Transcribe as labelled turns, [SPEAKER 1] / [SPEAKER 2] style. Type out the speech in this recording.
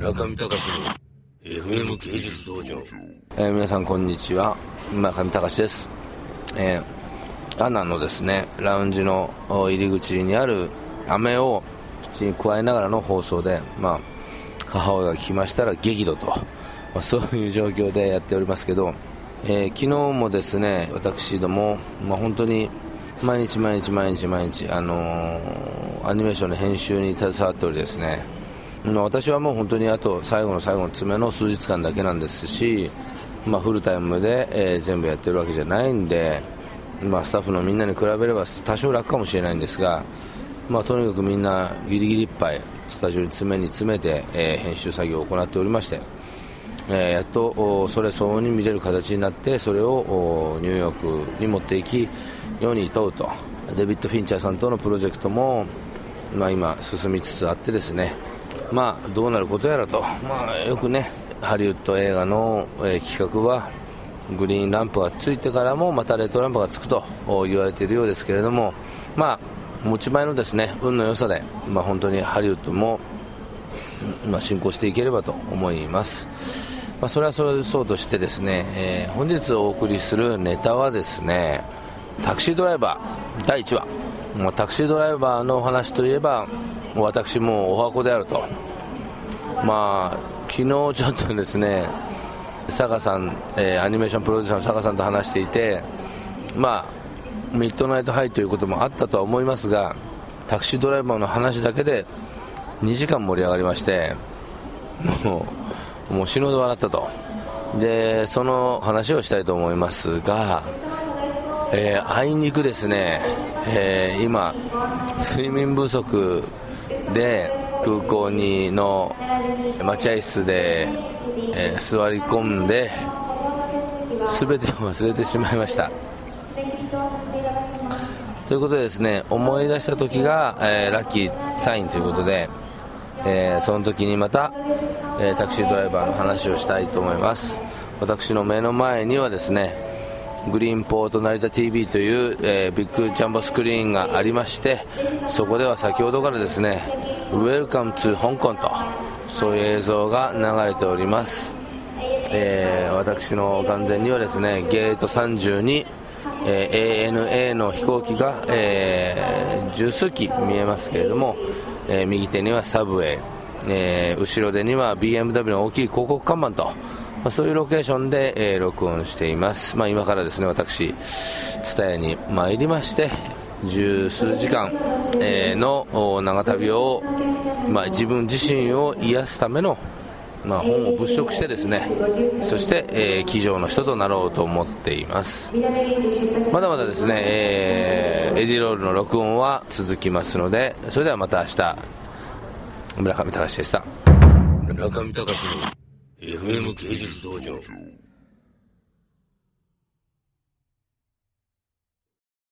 [SPEAKER 1] 中見隆の FM 芸術道場、
[SPEAKER 2] えー皆さんこんにちは。村上隆です、えーアナのですねラウンジの入り口にある飴を口に加えながらの放送で、まあ、母親が来ましたら激怒と、まあ、そういう状況でやっておりますけど、えー昨日もですね私ども、まあ、本当に毎日毎日毎日毎日、あのーアニメーションの編集に携わっておりですねまあ私はもう本当にあと最後の最後の詰めの数日間だけなんですし、まあ、フルタイムで、えー全部やってるわけじゃないんで、まあ、スタッフのみんなに比べれば多少楽かもしれないんですが、まあ、とにかくみんなギリギリいっぱいスタジオに詰めに詰めて、えー編集作業を行っておりまして、えーやっとそれ相応に見れる形になってそれをニューヨークに持っていき世に問うと。デビッド・フィンチャーさんとのプロジェクトも、まあ、今進みつつあってですね。まあどうなることやらと、まあ、よくねハリウッド映画の、えー企画はグリーンランプがついてからもまたレッドランプがつくとお言われているようですけれどもまあ持ち前のですね運の良さで、まあ、本当にハリウッドもまあ、進行していければと思います、まあ、それはそれそうとしてですね、えー本日お送りするネタはですねタクシードライバー第1話、まあ、タクシードライバーの話といえば私もお箱であると。まあ昨日ちょっとですね佐賀さん、えーアニメーションプロデューサーの佐賀さんと話していてまあミッドナイトハイということもあったとは思いますがタクシードライバーの話だけで2時間盛り上がりましてもうもう死ぬほど笑ったと。でその話をしたいと思いますが、えーあいにくですね、えー今睡眠不足で空港にの待合室で、えー座り込んで全てを忘れてしまいました。ということでですね思い出した時が、えーラッキーサインということで、えーその時にまた、えタクシードライバーの話をしたいと思います。私の目の前にはですねグリーンポート成田 TV という、えビッグジャンボスクリーンがありましてそこでは先ほどからですね「Welcome to 香港」とそういう映像が流れております。えー私の眼前にはですねゲート32、えー ANA の飛行機が、えー十数機見えますけれども、えー右手にはサブウェイ、えー後ろ手には BMW の大きい広告看板と、まあそういうロケーションで、えー録音しています、まあ、今からですね私蔦屋に参りまして十数時間、の長旅を、まあ、自分自身を癒すためのまあ、本を物色してですねそして、えー、机上の人となろうと思っています。まだまだですね、えーエディロールの録音は続きますのでそれではまた明日村上隆でした。
[SPEAKER 1] 中見隆の FM 芸術道場。